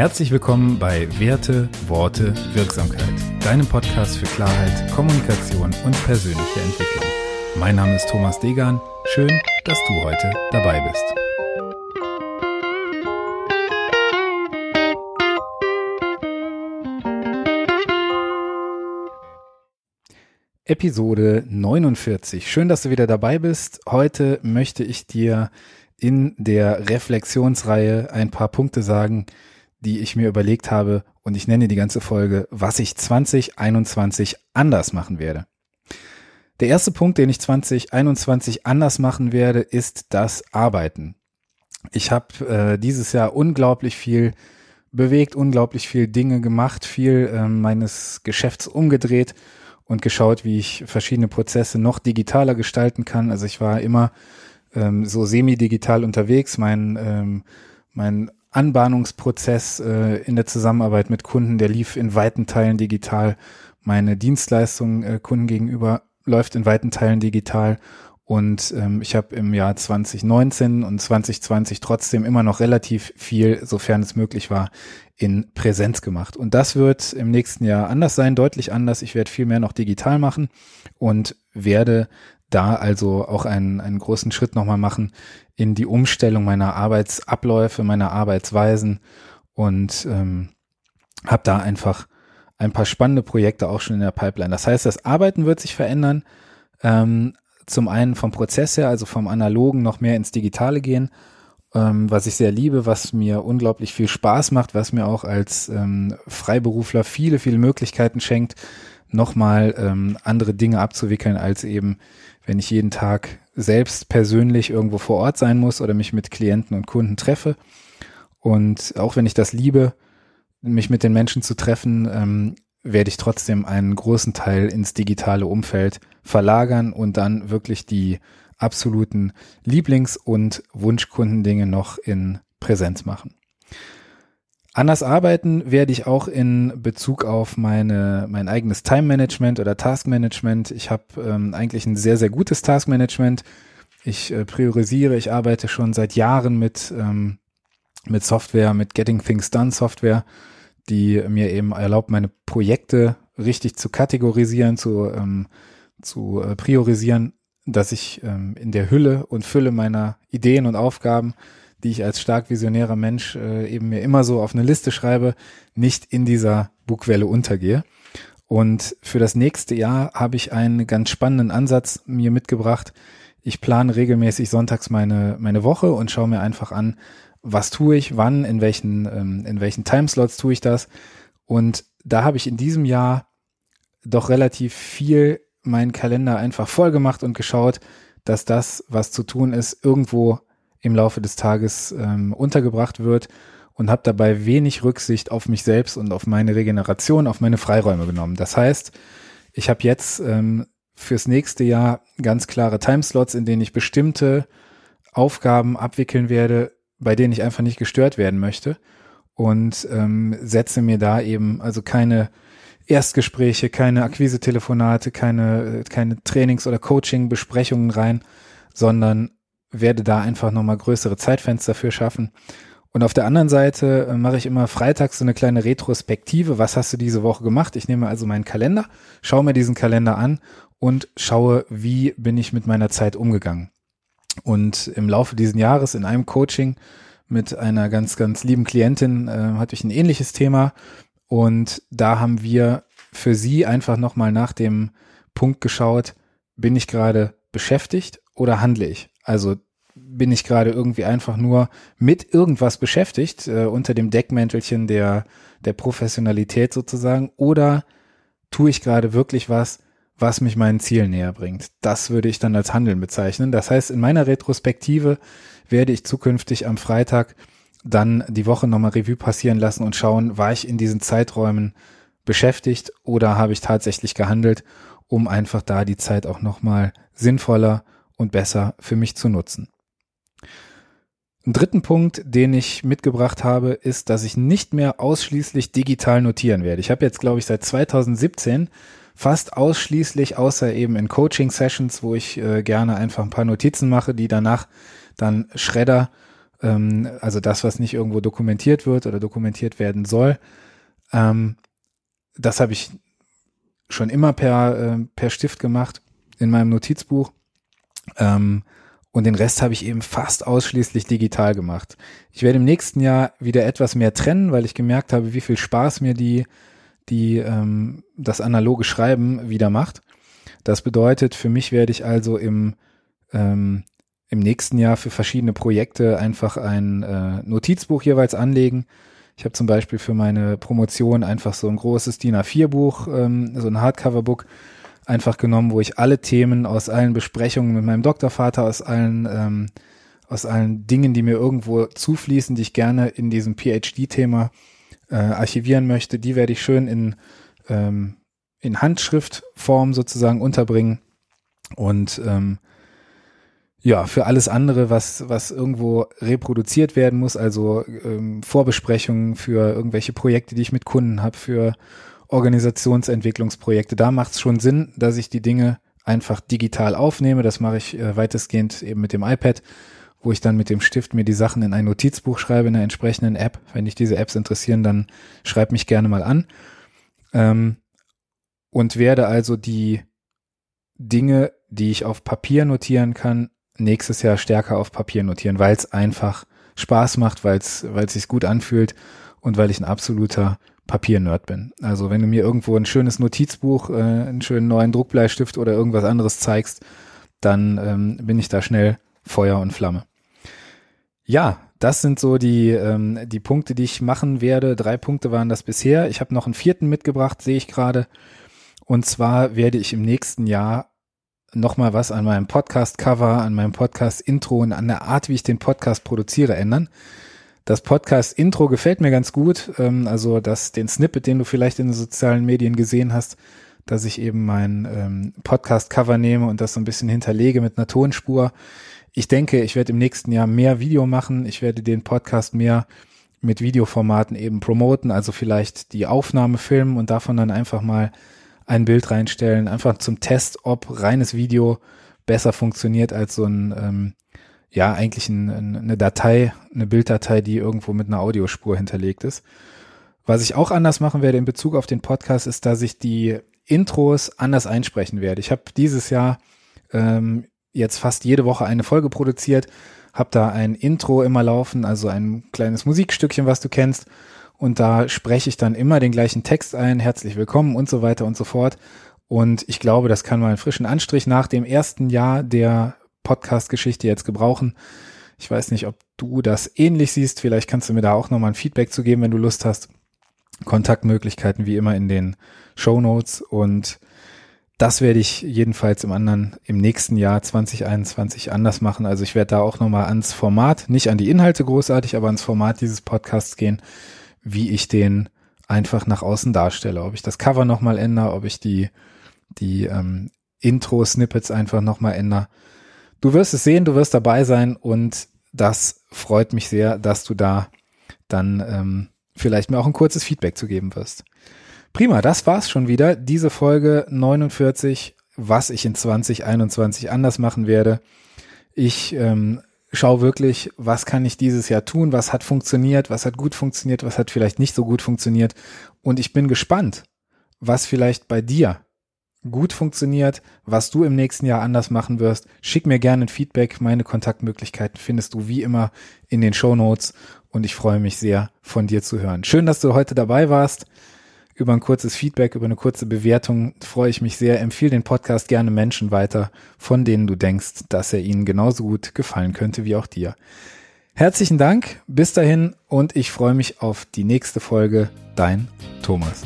Herzlich willkommen bei Werte, Worte, Wirksamkeit, deinem Podcast für Klarheit, Kommunikation und persönliche Entwicklung. Mein Name ist Thomas Degan. Schön, dass du heute dabei bist. Episode 49. Schön, dass du wieder dabei bist. Heute möchte ich dir in der Reflexionsreihe ein paar Punkte sagen, die ich mir überlegt habe und ich nenne die ganze Folge, was ich 2021 anders machen werde. Der erste Punkt, den ich 2021 anders machen werde, ist das Arbeiten. Ich habe äh, dieses Jahr unglaublich viel bewegt, unglaublich viel Dinge gemacht, viel äh, meines Geschäfts umgedreht und geschaut, wie ich verschiedene Prozesse noch digitaler gestalten kann. Also ich war immer ähm, so semi-digital unterwegs. Mein, ähm, mein Anbahnungsprozess äh, in der Zusammenarbeit mit Kunden, der lief in weiten Teilen digital. Meine Dienstleistung äh, Kunden gegenüber läuft in weiten Teilen digital. Und ähm, ich habe im Jahr 2019 und 2020 trotzdem immer noch relativ viel, sofern es möglich war, in Präsenz gemacht. Und das wird im nächsten Jahr anders sein, deutlich anders. Ich werde viel mehr noch digital machen und werde da also auch einen, einen großen Schritt nochmal machen in die Umstellung meiner Arbeitsabläufe, meiner Arbeitsweisen und ähm, habe da einfach ein paar spannende Projekte auch schon in der Pipeline. Das heißt, das Arbeiten wird sich verändern. Ähm, zum einen vom Prozess her, also vom Analogen noch mehr ins Digitale gehen, ähm, was ich sehr liebe, was mir unglaublich viel Spaß macht, was mir auch als ähm, Freiberufler viele, viele Möglichkeiten schenkt, nochmal ähm, andere Dinge abzuwickeln, als eben, wenn ich jeden Tag selbst persönlich irgendwo vor Ort sein muss oder mich mit Klienten und Kunden treffe. Und auch wenn ich das liebe, mich mit den Menschen zu treffen, ähm, werde ich trotzdem einen großen Teil ins digitale Umfeld verlagern und dann wirklich die absoluten Lieblings- und Wunschkundendinge noch in Präsenz machen. Anders arbeiten werde ich auch in Bezug auf meine, mein eigenes Time-Management oder Task-Management. Ich habe ähm, eigentlich ein sehr, sehr gutes Task-Management. Ich äh, priorisiere, ich arbeite schon seit Jahren mit, ähm, mit Software, mit Getting Things Done Software, die mir eben erlaubt, meine Projekte richtig zu kategorisieren, zu, ähm, zu äh, priorisieren, dass ich ähm, in der Hülle und Fülle meiner Ideen und Aufgaben die ich als stark visionärer Mensch äh, eben mir immer so auf eine Liste schreibe, nicht in dieser Bugwelle untergehe. Und für das nächste Jahr habe ich einen ganz spannenden Ansatz mir mitgebracht. Ich plane regelmäßig sonntags meine, meine Woche und schaue mir einfach an, was tue ich, wann, in welchen, ähm, in welchen Timeslots tue ich das. Und da habe ich in diesem Jahr doch relativ viel meinen Kalender einfach voll gemacht und geschaut, dass das, was zu tun ist, irgendwo im Laufe des Tages ähm, untergebracht wird und habe dabei wenig Rücksicht auf mich selbst und auf meine Regeneration, auf meine Freiräume genommen. Das heißt, ich habe jetzt ähm, fürs nächste Jahr ganz klare Timeslots, in denen ich bestimmte Aufgaben abwickeln werde, bei denen ich einfach nicht gestört werden möchte und ähm, setze mir da eben also keine Erstgespräche, keine Akquise-Telefonate, keine, keine Trainings- oder Coaching-Besprechungen rein, sondern werde da einfach nochmal größere Zeitfenster für schaffen. Und auf der anderen Seite äh, mache ich immer freitags so eine kleine Retrospektive. Was hast du diese Woche gemacht? Ich nehme also meinen Kalender, schaue mir diesen Kalender an und schaue, wie bin ich mit meiner Zeit umgegangen. Und im Laufe dieses Jahres in einem Coaching mit einer ganz, ganz lieben Klientin äh, hatte ich ein ähnliches Thema. Und da haben wir für sie einfach nochmal nach dem Punkt geschaut, bin ich gerade beschäftigt oder handle ich? Also bin ich gerade irgendwie einfach nur mit irgendwas beschäftigt, äh, unter dem Deckmäntelchen der, der Professionalität sozusagen, oder tue ich gerade wirklich was, was mich meinen Zielen näher bringt. Das würde ich dann als Handeln bezeichnen. Das heißt, in meiner Retrospektive werde ich zukünftig am Freitag dann die Woche nochmal Revue passieren lassen und schauen, war ich in diesen Zeiträumen beschäftigt oder habe ich tatsächlich gehandelt, um einfach da die Zeit auch nochmal sinnvoller und besser für mich zu nutzen. Ein dritten Punkt, den ich mitgebracht habe, ist, dass ich nicht mehr ausschließlich digital notieren werde. Ich habe jetzt, glaube ich, seit 2017 fast ausschließlich, außer eben in Coaching-Sessions, wo ich äh, gerne einfach ein paar Notizen mache, die danach dann Schredder ähm, also das, was nicht irgendwo dokumentiert wird oder dokumentiert werden soll. Ähm, das habe ich schon immer per, äh, per Stift gemacht in meinem Notizbuch. Ähm, und den Rest habe ich eben fast ausschließlich digital gemacht. Ich werde im nächsten Jahr wieder etwas mehr trennen, weil ich gemerkt habe, wie viel Spaß mir die, die ähm, das analoge Schreiben wieder macht. Das bedeutet, für mich werde ich also im, ähm, im nächsten Jahr für verschiedene Projekte einfach ein äh, Notizbuch jeweils anlegen. Ich habe zum Beispiel für meine Promotion einfach so ein großes DIN A4-Buch, ähm, so ein Hardcover-Book einfach genommen, wo ich alle Themen aus allen Besprechungen mit meinem Doktorvater, aus allen, ähm, aus allen Dingen, die mir irgendwo zufließen, die ich gerne in diesem PhD-Thema äh, archivieren möchte, die werde ich schön in, ähm, in Handschriftform sozusagen unterbringen. Und ähm, ja, für alles andere, was, was irgendwo reproduziert werden muss, also ähm, Vorbesprechungen für irgendwelche Projekte, die ich mit Kunden habe, für Organisationsentwicklungsprojekte, da macht es schon Sinn, dass ich die Dinge einfach digital aufnehme. Das mache ich äh, weitestgehend eben mit dem iPad, wo ich dann mit dem Stift mir die Sachen in ein Notizbuch schreibe, in einer entsprechenden App. Wenn dich diese Apps interessieren, dann schreib mich gerne mal an. Ähm, und werde also die Dinge, die ich auf Papier notieren kann, nächstes Jahr stärker auf Papier notieren, weil es einfach Spaß macht, weil es sich gut anfühlt und weil ich ein absoluter Papiernerd bin. Also wenn du mir irgendwo ein schönes Notizbuch, äh, einen schönen neuen Druckbleistift oder irgendwas anderes zeigst, dann ähm, bin ich da schnell Feuer und Flamme. Ja, das sind so die, ähm, die Punkte, die ich machen werde. Drei Punkte waren das bisher. Ich habe noch einen vierten mitgebracht, sehe ich gerade. Und zwar werde ich im nächsten Jahr nochmal was an meinem Podcast-Cover, an meinem Podcast-Intro und an der Art, wie ich den Podcast produziere, ändern. Das Podcast-Intro gefällt mir ganz gut. Ähm, also das, den Snippet, den du vielleicht in den sozialen Medien gesehen hast, dass ich eben mein ähm, Podcast-Cover nehme und das so ein bisschen hinterlege mit einer Tonspur. Ich denke, ich werde im nächsten Jahr mehr Video machen. Ich werde den Podcast mehr mit Videoformaten eben promoten, also vielleicht die Aufnahme filmen und davon dann einfach mal ein Bild reinstellen, einfach zum Test, ob reines Video besser funktioniert als so ein, ähm, ja, eigentlich ein, eine Datei, eine Bilddatei, die irgendwo mit einer Audiospur hinterlegt ist. Was ich auch anders machen werde in Bezug auf den Podcast, ist, dass ich die Intros anders einsprechen werde. Ich habe dieses Jahr ähm, jetzt fast jede Woche eine Folge produziert, habe da ein Intro immer laufen, also ein kleines Musikstückchen, was du kennst und da spreche ich dann immer den gleichen Text ein, herzlich willkommen und so weiter und so fort. Und ich glaube, das kann mal einen frischen Anstrich nach dem ersten Jahr der Podcast-Geschichte jetzt gebrauchen. Ich weiß nicht, ob du das ähnlich siehst. Vielleicht kannst du mir da auch nochmal ein Feedback zu geben, wenn du Lust hast. Kontaktmöglichkeiten wie immer in den Show Notes und das werde ich jedenfalls im anderen, im nächsten Jahr 2021 anders machen. Also ich werde da auch nochmal ans Format, nicht an die Inhalte großartig, aber ans Format dieses Podcasts gehen wie ich den einfach nach außen darstelle. Ob ich das Cover nochmal ändere, ob ich die, die ähm, Intro-Snippets einfach nochmal ändere. Du wirst es sehen, du wirst dabei sein und das freut mich sehr, dass du da dann ähm, vielleicht mir auch ein kurzes Feedback zu geben wirst. Prima, das war's schon wieder. Diese Folge 49, was ich in 2021 anders machen werde. Ich ähm, schau wirklich, was kann ich dieses Jahr tun, was hat funktioniert, was hat gut funktioniert, was hat vielleicht nicht so gut funktioniert. Und ich bin gespannt, was vielleicht bei dir gut funktioniert, was du im nächsten Jahr anders machen wirst. Schick mir gerne ein Feedback. Meine Kontaktmöglichkeiten findest du wie immer in den Show Notes und ich freue mich sehr, von dir zu hören. Schön, dass du heute dabei warst über ein kurzes Feedback, über eine kurze Bewertung freue ich mich sehr. Empfehle den Podcast gerne Menschen weiter, von denen du denkst, dass er ihnen genauso gut gefallen könnte wie auch dir. Herzlichen Dank, bis dahin und ich freue mich auf die nächste Folge. Dein Thomas.